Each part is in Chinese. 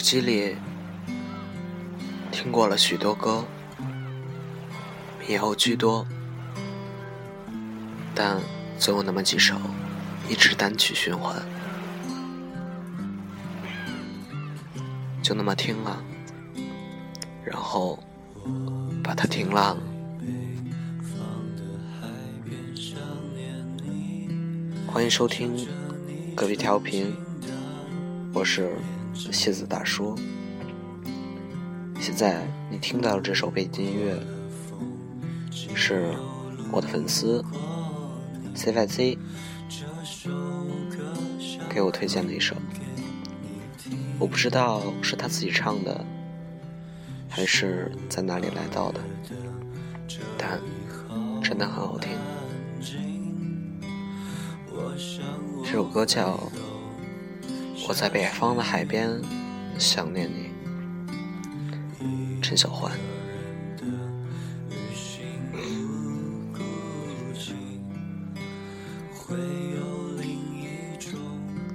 耳机里听过了许多歌，以后居多，但总有那么几首一直单曲循环，就那么听了，然后把它听烂了。欢迎收听隔壁调频，我是。谢子大叔，现在你听到的这首背景音乐，是我的粉丝 CYZ 给我推荐的一首，我不知道是他自己唱的，还是在哪里来到的，但真的很好听。这首歌叫。我在北方的海边想念你，陈小欢。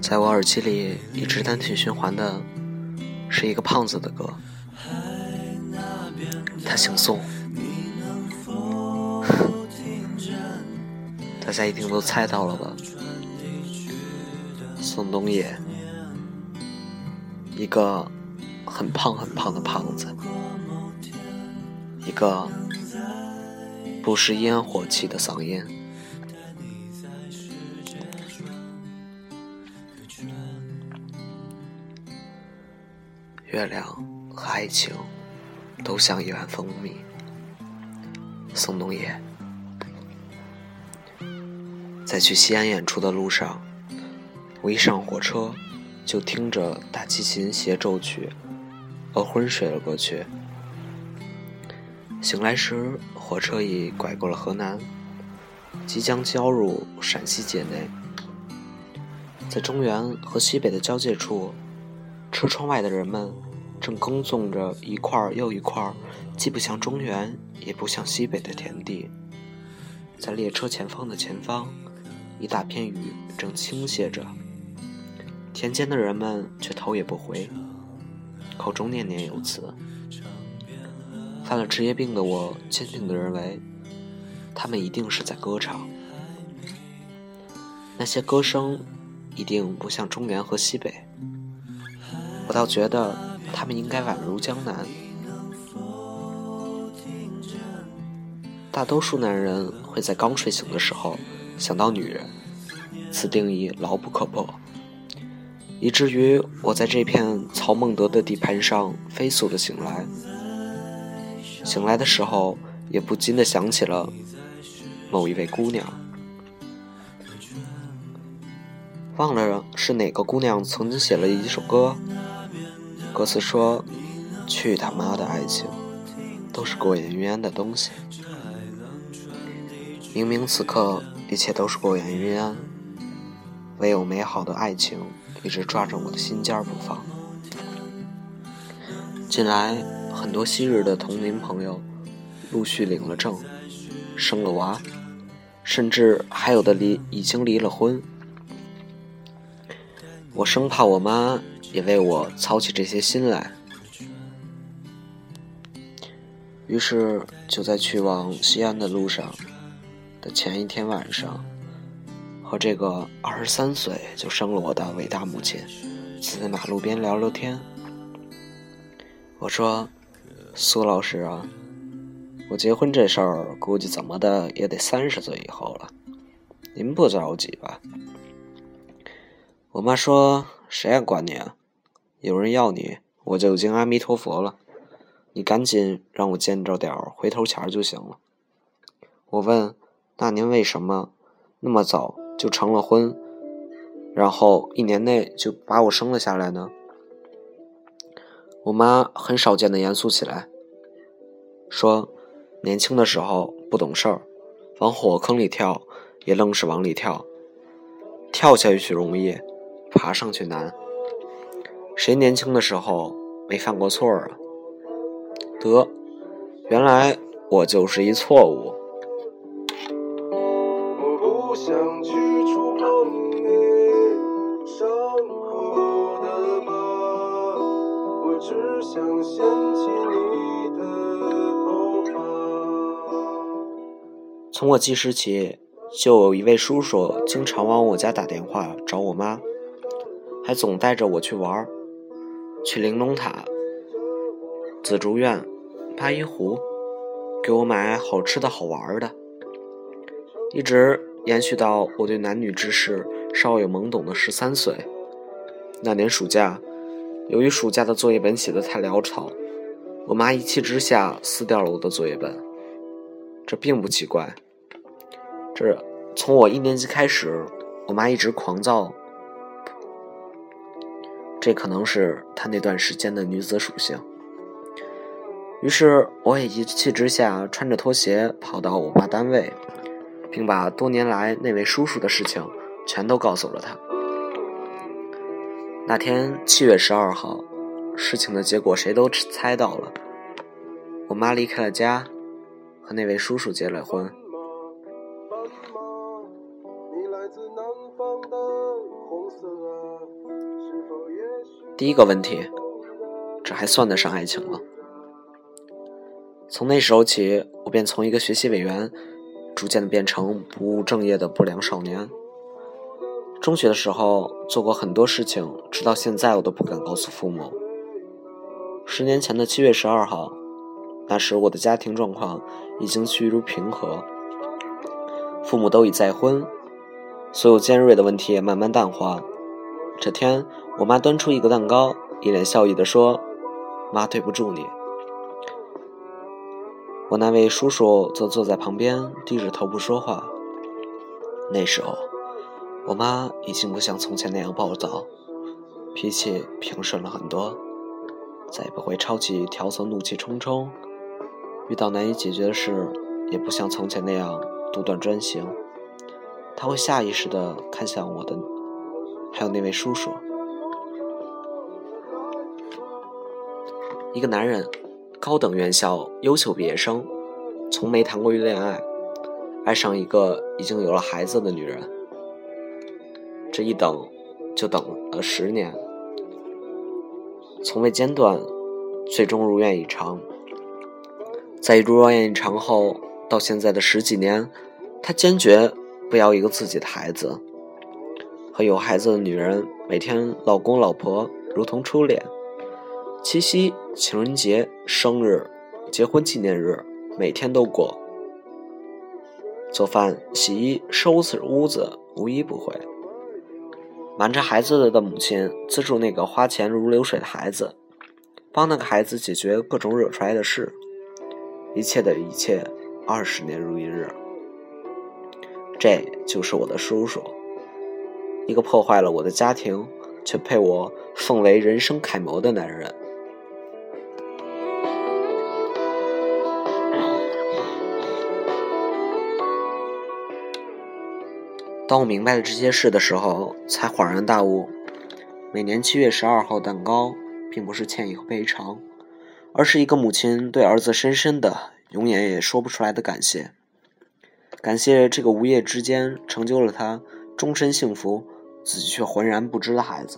在我耳机里一直单曲循环的是一个胖子的歌，他姓宋，大家一定都猜到了吧？宋冬野。一个很胖很胖的胖子，一个不食烟火气的嗓音。月亮和爱情都像一碗蜂蜜。宋冬野在去西安演出的路上，我一上火车。就听着大提琴协奏曲，而昏睡了过去。醒来时，火车已拐过了河南，即将交入陕西界内。在中原和西北的交界处，车窗外的人们正耕种着一块又一块既不像中原也不像西北的田地。在列车前方的前方，一大片雨正倾泻着。田间的人们却头也不回，口中念念有词。犯了职业病的我，坚定地认为，他们一定是在歌唱。那些歌声一定不像中原和西北。我倒觉得，他们应该宛如江南。大多数男人会在刚睡醒的时候想到女人，此定义牢不可破。以至于我在这片曹孟德的地盘上飞速的醒来，醒来的时候也不禁的想起了某一位姑娘，忘了是哪个姑娘曾经写了一首歌，歌词说：“去他妈的爱情，都是过眼云烟的东西。”明明此刻一切都是过眼云烟，唯有美好的爱情。一直抓着我的心尖不放。近来，很多昔日的同龄朋友陆续领了证，生了娃，甚至还有的离已经离了婚。我生怕我妈也为我操起这些心来，于是就在去往西安的路上的前一天晚上。和这个二十三岁就生了我的伟大母亲，坐在马路边聊聊天。我说：“苏老师啊，我结婚这事儿估计怎么的也得三十岁以后了，您不着急吧？”我妈说：“谁也管你啊？有人要你，我就敬阿弥陀佛了。你赶紧让我见着点回头钱就行了。”我问：“那您为什么那么早？”就成了婚，然后一年内就把我生了下来呢。我妈很少见的严肃起来，说：“年轻的时候不懂事儿，往火坑里跳也愣是往里跳，跳下去容易，爬上去难。谁年轻的时候没犯过错啊？得，原来我就是一错误。”从我记事起，就有一位叔叔经常往我家打电话找我妈，还总带着我去玩儿，去玲珑塔、紫竹院、八一湖，给我买好吃的好玩的，一直延续到我对男女之事稍有懵懂的十三岁。那年暑假，由于暑假的作业本写得太潦草，我妈一气之下撕掉了我的作业本。这并不奇怪。这从我一年级开始，我妈一直狂躁，这可能是她那段时间的女子属性。于是我也一气之下，穿着拖鞋跑到我爸单位，并把多年来那位叔叔的事情全都告诉了他。那天七月十二号，事情的结果谁都猜到了，我妈离开了家，和那位叔叔结了婚。第一个问题，这还算得上爱情吗？从那时候起，我便从一个学习委员，逐渐的变成不务正业的不良少年。中学的时候做过很多事情，直到现在我都不敢告诉父母。十年前的七月十二号，那时我的家庭状况已经趋于平和，父母都已再婚，所有尖锐的问题也慢慢淡化。这天。我妈端出一个蛋糕，一脸笑意地说：“妈，对不住你。”我那位叔叔则坐在旁边，低着头不说话。那时候，我妈已经不像从前那样暴躁，脾气平顺了很多，再也不会抄起条子怒气冲冲。遇到难以解决的事，也不像从前那样独断专行。她会下意识地看向我的，还有那位叔叔。一个男人，高等院校优秀毕业生，从没谈过恋爱，爱上一个已经有了孩子的女人，这一等就等了十年，从未间断，最终如愿以偿。在如愿以偿后，到现在的十几年，他坚决不要一个自己的孩子，和有孩子的女人每天老公老婆如同初恋。七夕、情人节、生日、结婚纪念日，每天都过。做饭、洗衣、收拾屋子，无一不会。瞒着孩子的母亲，资助那个花钱如流水的孩子，帮那个孩子解决各种惹出来的事。一切的一切，二十年如一日。这就是我的叔叔，一个破坏了我的家庭，却被我奉为人生楷模的男人。当我明白了这些事的时候，才恍然大悟：每年七月十二号蛋糕，并不是歉意和赔偿，而是一个母亲对儿子深深的、永远也说不出来的感谢。感谢这个无业之间成就了他终身幸福，自己却浑然不知的孩子。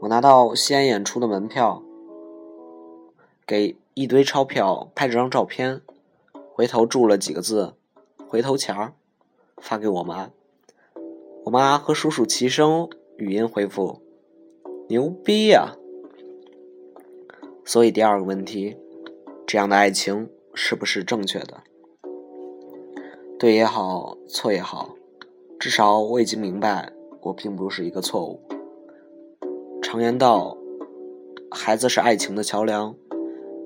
我拿到西安演出的门票，给一堆钞票拍了张照片，回头注了几个字：“回头钱儿。”发给我妈，我妈和叔叔齐声语音回复：“牛逼呀！”所以第二个问题，这样的爱情是不是正确的？对也好，错也好，至少我已经明白，我并不是一个错误。常言道，孩子是爱情的桥梁，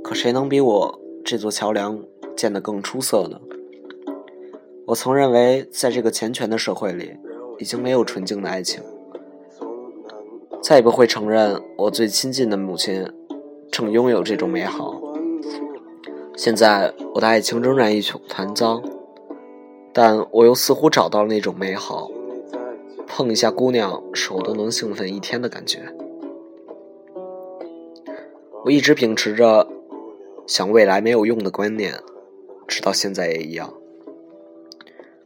可谁能比我这座桥梁建得更出色呢？我曾认为，在这个钱权的社会里，已经没有纯净的爱情，再也不会承认我最亲近的母亲正拥有这种美好。现在，我的爱情仍然一团糟，但我又似乎找到了那种美好，碰一下姑娘，手都能兴奋一天的感觉。我一直秉持着想未来没有用的观念，直到现在也一样。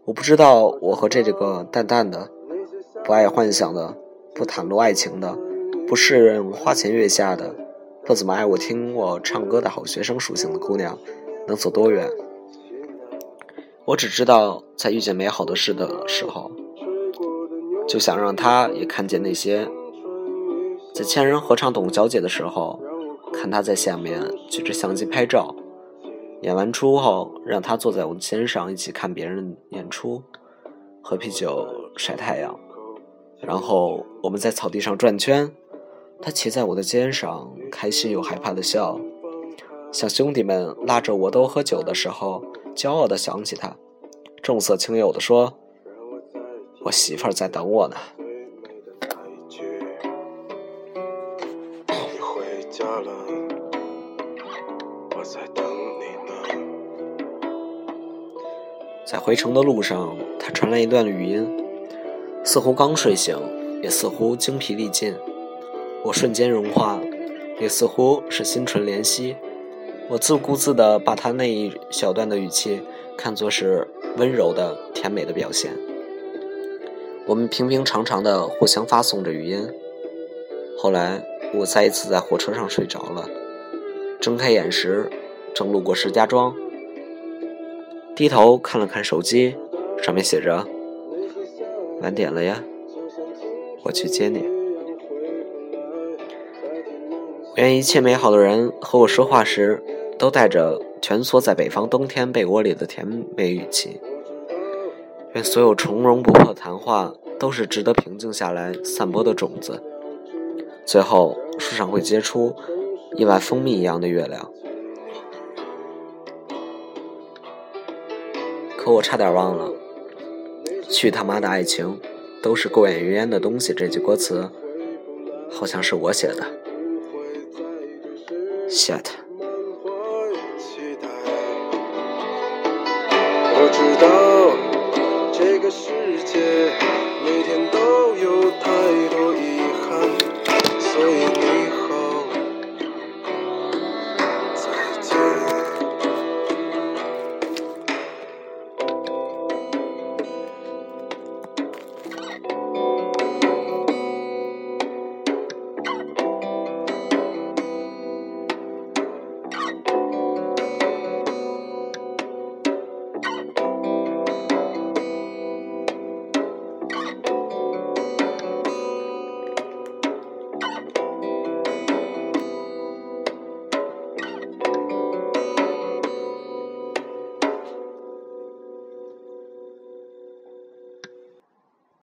我不知道我和这个淡淡的、不爱幻想的、不袒露爱情的、不适应花前月下的、不怎么爱我听我唱歌的好学生属性的姑娘能走多远。我只知道，在遇见美好的事的时候，就想让他也看见那些；在千人合唱董小姐的时候，看她在下面举着相机拍照；演完出后，让他坐在我的肩上一起看别人演出，喝啤酒晒太阳，然后我们在草地上转圈，他骑在我的肩上，开心又害怕的笑。像兄弟们拉着我都喝酒的时候，骄傲的想起他，重色轻友的说：“我媳妇儿在等我呢。”回家了在回程的路上，他传来一段语音，似乎刚睡醒，也似乎精疲力尽。我瞬间融化，也似乎是心存怜惜。我自顾自地把他那一小段的语气看作是温柔的、甜美的表现。我们平平常常地互相发送着语音。后来，我再一次在火车上睡着了。睁开眼时，正路过石家庄，低头看了看手机，上面写着：“晚点了呀，我去接你。”愿一切美好的人和我说话时。都带着蜷缩在北方冬天被窝里的甜美语气。愿所有从容不迫的谈话都是值得平静下来散播的种子。最后，树上会结出一碗蜂蜜一样的月亮。可我差点忘了，“去他妈的爱情，都是过眼云烟的东西。”这句歌词好像是我写的。shit。我知道这个世界每天都有太多遗憾，所以你。